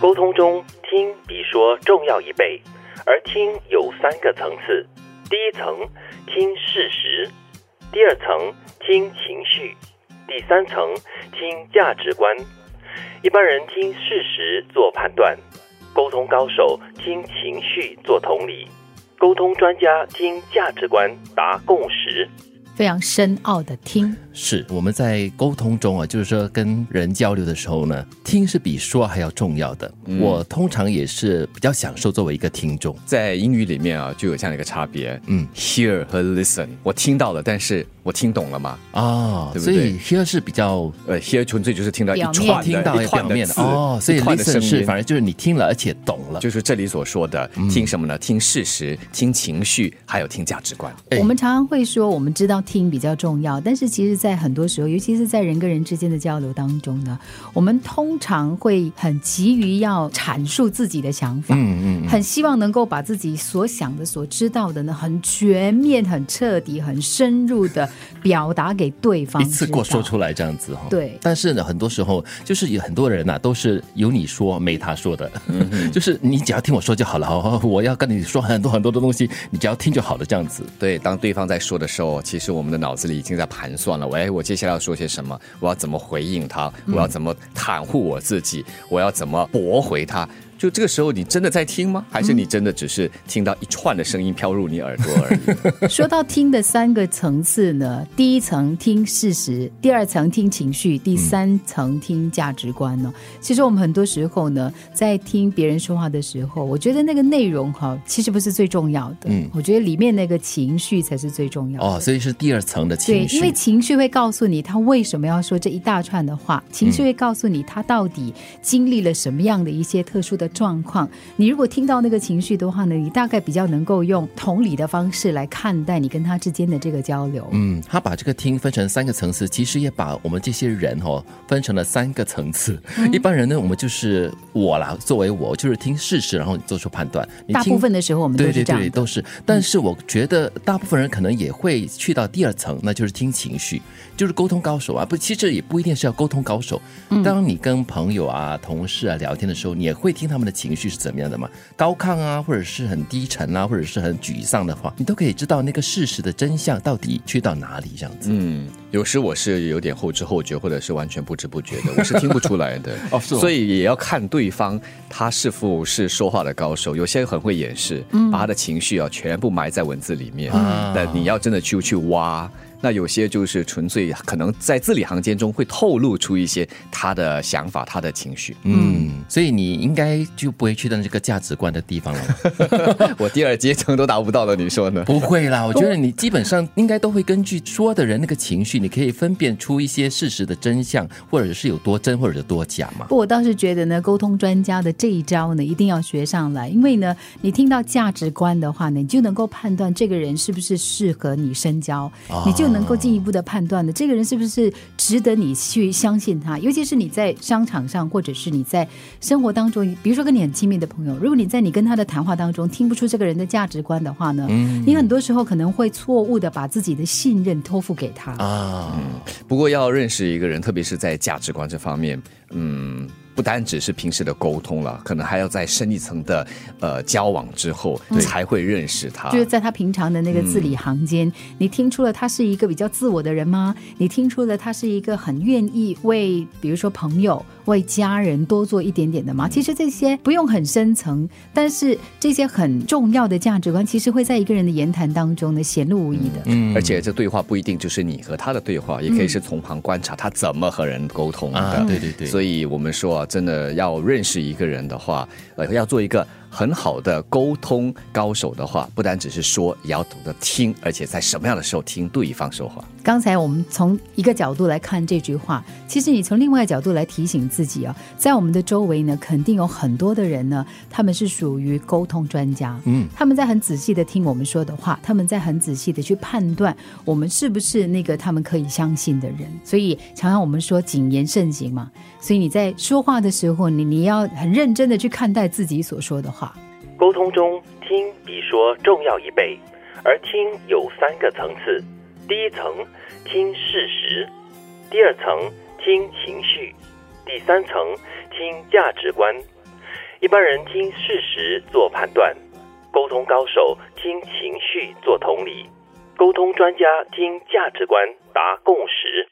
沟通中，听比说重要一倍，而听有三个层次：第一层听事实，第二层听情绪，第三层听价值观。一般人听事实做判断，沟通高手听情绪做同理，沟通专家听价值观达共识。非常深奥的听，是我们在沟通中啊，就是说跟人交流的时候呢，听是比说还要重要的。我通常也是比较享受作为一个听众，在英语里面啊，就有这样的一个差别，嗯，hear 和 listen，我听到了，但是。我听懂了吗？啊，所以 hear 是比较呃，hear 纯粹就是听到一串听到表面的哦，所以 listen 是反正就是你听了而且懂了，就是这里所说的听什么呢？听事实，听情绪，还有听价值观。我们常常会说，我们知道听比较重要，但是其实，在很多时候，尤其是在人跟人之间的交流当中呢，我们通常会很急于要阐述自己的想法，嗯嗯，很希望能够把自己所想的、所知道的呢，很全面、很彻底、很深入的。表达给对方一次过说出来这样子哈，对。但是呢，很多时候就是有很多人呐，都是有你说没他说的，就是你只要听我说就好了。我要跟你说很多很多的东西，你只要听就好了这样子。对，当对方在说的时候，其实我我们的脑子里已经在盘算了。喂，我接下来要说些什么？我要怎么回应他？我要怎么袒护我自己？我要怎么驳回他？就这个时候，你真的在听吗？还是你真的只是听到一串的声音飘入你耳朵而已？说到听的三个层次呢，第一层听事实，第二层听情绪，第三层听价值观呢。其实我们很多时候呢，在听别人说话的时候，我觉得那个内容哈，其实不是最重要的。嗯，我觉得里面那个情绪才是最重要的。哦，所以是第二层的情绪。对，因为情绪会告诉你他为什么要说这一大串的话，情绪会告诉你他到底经历了什么样的一些特殊的。状况，你如果听到那个情绪的话呢，你大概比较能够用同理的方式来看待你跟他之间的这个交流。嗯，他把这个听分成三个层次，其实也把我们这些人哦分成了三个层次。一般人呢，我们就是我啦，作为我就是听事实，然后做出判断。大部分的时候我们都是这样，都是。但是我觉得大部分人可能也会去到第二层，那就是听情绪，就是沟通高手啊。不，其实也不一定是要沟通高手。当你跟朋友啊、同事啊聊天的时候，你也会听他们。的情绪是怎么样的嘛？高亢啊，或者是很低沉啊，或者是很沮丧的话，你都可以知道那个事实的真相到底去到哪里这样子。嗯，有时我是有点后知后觉，或者是完全不知不觉的，我是 听不出来的。哦，所以也要看对方他是否是说话的高手。有些人很会掩饰，把他的情绪啊全部埋在文字里面。但你要真的去去挖。那有些就是纯粹可能在字里行间中会透露出一些他的想法、他的情绪。嗯，所以你应该就不会去到这个价值观的地方了。我第二阶层都达不到了，你说呢？不会啦，我觉得你基本上应该都会根据说的人那个情绪，你可以分辨出一些事实的真相，或者是有多真，或者是多假嘛。不，我倒是觉得呢，沟通专家的这一招呢，一定要学上来，因为呢，你听到价值观的话呢，你就能够判断这个人是不是适合你深交，你就。能够进一步的判断的，这个人是不是值得你去相信他？尤其是你在商场上，或者是你在生活当中，比如说跟你很亲密的朋友，如果你在你跟他的谈话当中听不出这个人的价值观的话呢，你很多时候可能会错误的把自己的信任托付给他啊。不过要认识一个人，特别是在价值观这方面，嗯。不单只是平时的沟通了，可能还要在深一层的呃交往之后才会认识他。就是在他平常的那个字里行间，你听出了他是一个比较自我的人吗？你听出了他是一个很愿意为，比如说朋友、为家人多做一点点的吗？其实这些不用很深层，但是这些很重要的价值观，其实会在一个人的言谈当中呢显露无遗的。嗯，而且这对话不一定就是你和他的对话，也可以是从旁观察他怎么和人沟通的。对对对，所以我们说啊。真的要认识一个人的话，呃，要做一个。很好的沟通高手的话，不单只是说，也要懂得听，而且在什么样的时候听对方说话。刚才我们从一个角度来看这句话，其实你从另外一个角度来提醒自己啊，在我们的周围呢，肯定有很多的人呢，他们是属于沟通专家，嗯，他们在很仔细的听我们说的话，他们在很仔细的去判断我们是不是那个他们可以相信的人。所以常常我们说谨言慎行嘛，所以你在说话的时候，你你要很认真的去看待自己所说的话。沟通中，听比说重要一倍，而听有三个层次：第一层听事实，第二层听情绪，第三层听价值观。一般人听事实做判断，沟通高手听情绪做同理，沟通专家听价值观达共识。